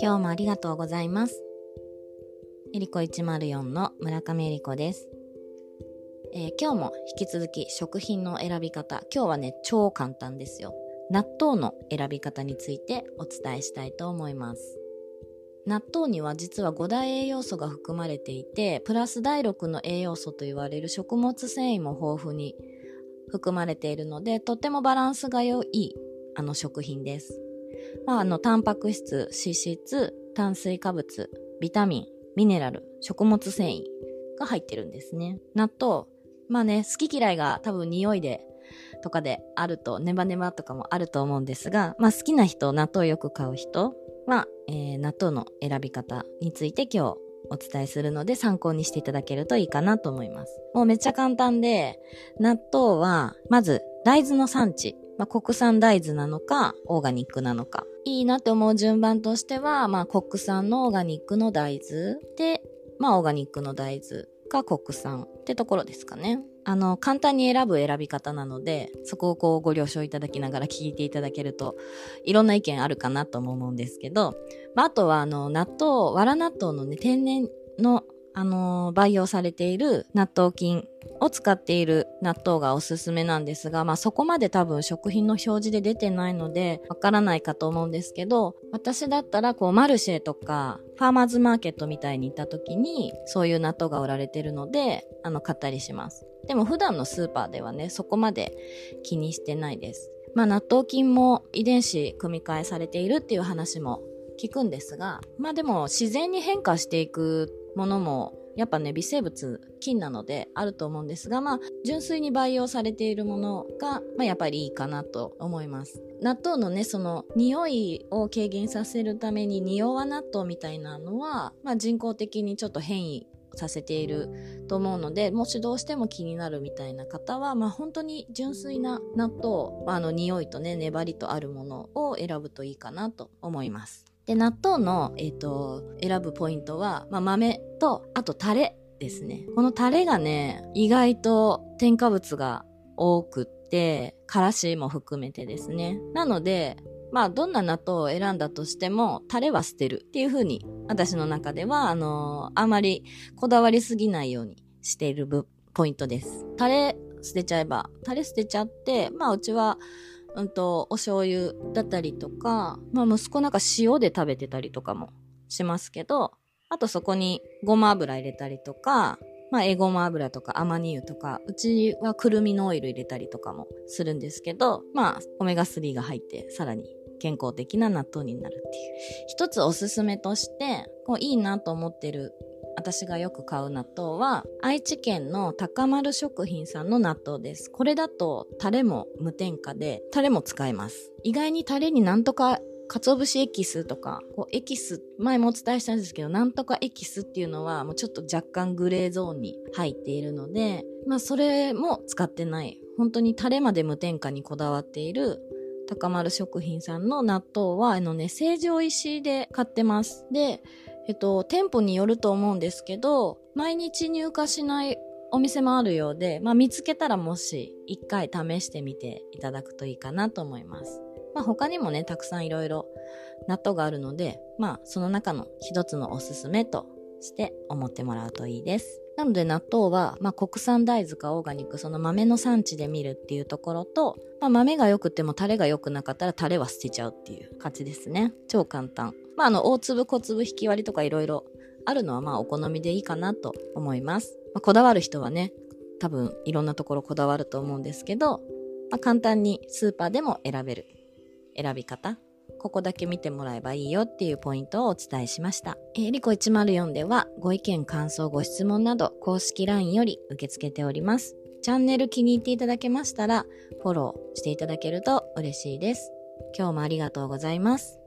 今日もありがとうございます。えりこ104の村上えりこです、えー、今日も引き続き食品の選び方、今日はね、超簡単ですよ。納豆の選び方についてお伝えしたいと思います。納豆には実は5大栄養素が含まれていて、プラス第6の栄養素と言われる食物繊維も豊富に含まれているので、とってもバランスが良いあの食品です。まあ、あの、タンパク質、脂質、炭水化物、ビタミン、ミネラル、食物繊維が入ってるんですね。納豆、まあね、好き嫌いが多分匂いで、とかであると、ネバネバとかもあると思うんですが、まあ好きな人、納豆よく買う人は、えー、納豆の選び方について今日お伝えするので参考にしていただけるといいかなと思います。もうめっちゃ簡単で、納豆は、まず大豆の産地。まあ、国産大豆なのか、オーガニックなのか。いいなって思う順番としては、まあ、国産のオーガニックの大豆で、まあ、オーガニックの大豆か国産ってところですかね。あの、簡単に選ぶ選び方なので、そこをこうご了承いただきながら聞いていただけると、いろんな意見あるかなとも思うんですけど、まあ、あとはあの、納豆、わら納豆のね、天然のあのー、培養されている納豆菌を使っている納豆がおすすめなんですが、まあそこまで多分食品の表示で出てないのでわからないかと思うんですけど、私だったらこうマルシェとかファーマーズマーケットみたいに行った時にそういう納豆が売られてるので、あの買ったりします。でも普段のスーパーではね、そこまで気にしてないです。まあ納豆菌も遺伝子組み換えされているっていう話も聞くんですが、まあでも自然に変化していくものもやっぱね微生物菌なのであると思うんですがまあ純粋に培養されているものが、まあ、やっぱりいいかなと思います。納豆のねその匂いを軽減させるために匂わ納豆みたいなのは、まあ、人工的にちょっと変異させていると思うのでもしどうしても気になるみたいな方は、まあ、本当に純粋な納豆、まあ、あの匂いとね粘りとあるものを選ぶといいかなと思います。で、納豆の、えっ、ー、と、選ぶポイントは、まあ、豆と、あとタレですね。このタレがね、意外と添加物が多くって、からしも含めてですね。なので、まあ、どんな納豆を選んだとしても、タレは捨てるっていう風に、私の中では、あのー、あまりこだわりすぎないようにしているポイントです。タレ捨てちゃえば、タレ捨てちゃって、まあ、うちは、うんと、お醤油だったりとか、まあ息子なんか塩で食べてたりとかもしますけど、あとそこにごま油入れたりとか、まあ、えごま油とかアマニ油とか、うちはくるみのオイル入れたりとかもするんですけど、まあ、オメガ3が入ってさらに健康的な納豆になるっていう。一つおすすめとして、こういいなと思ってる私がよく買う納豆は愛知県の高丸食品さんの納豆ですこれだとタレも無添加でタレも使えます意外にタレになんとか鰹節エキスとか、こうエキス、前もお伝えしたんですけど、なんとかエキスっていうのは、もうちょっと若干グレーゾーンに入っているので、まあそれも使ってない。本当にタレまで無添加にこだわっている高丸食品さんの納豆は、あのね、成城石井で買ってます。で、っと、店舗によると思うんですけど、毎日入荷しないお店もあるようで、まあ、見つけたらもし一回試してみていただくといいかなと思います。まあ、他にもね、たくさんいろいろ納豆があるので、まあ、その中の一つのおすすめとして思ってもらうといいです。なので納豆は、まあ、国産大豆かオーガニック、その豆の産地で見るっていうところと、まあ、豆が良くてもタレが良くなかったらタレは捨てちゃうっていう感じですね。超簡単。まあ、あの、大粒小粒引き割りとかいろいろあるのはまあお好みでいいかなと思います。まあ、こだわる人はね、多分いろんなところこだわると思うんですけど、まあ、簡単にスーパーでも選べる選び方。ここだけ見てもらえばいいよっていうポイントをお伝えしました。えー、リコ104ではご意見、感想、ご質問など公式 LINE より受け付けております。チャンネル気に入っていただけましたらフォローしていただけると嬉しいです。今日もありがとうございます。